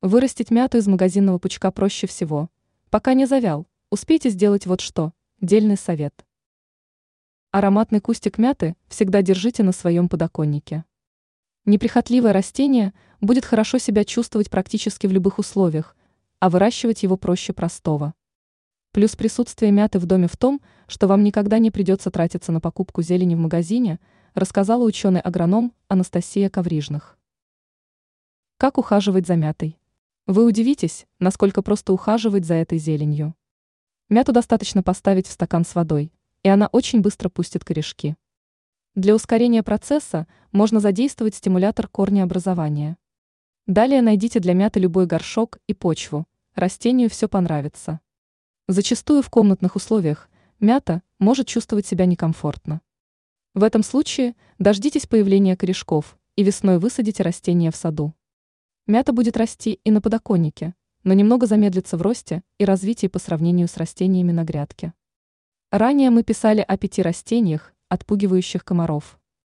Вырастить мяту из магазинного пучка проще всего. Пока не завял, успейте сделать вот что. Дельный совет. Ароматный кустик мяты всегда держите на своем подоконнике. Неприхотливое растение будет хорошо себя чувствовать практически в любых условиях, а выращивать его проще простого. Плюс присутствие мяты в доме в том, что вам никогда не придется тратиться на покупку зелени в магазине, рассказала ученый-агроном Анастасия Коврижных. Как ухаживать за мятой? Вы удивитесь, насколько просто ухаживать за этой зеленью. Мяту достаточно поставить в стакан с водой, и она очень быстро пустит корешки. Для ускорения процесса можно задействовать стимулятор корнеобразования. Далее найдите для мяты любой горшок и почву, растению все понравится. Зачастую в комнатных условиях мята может чувствовать себя некомфортно. В этом случае дождитесь появления корешков и весной высадите растение в саду. Мята будет расти и на подоконнике, но немного замедлится в росте и развитии по сравнению с растениями на грядке. Ранее мы писали о пяти растениях, отпугивающих комаров.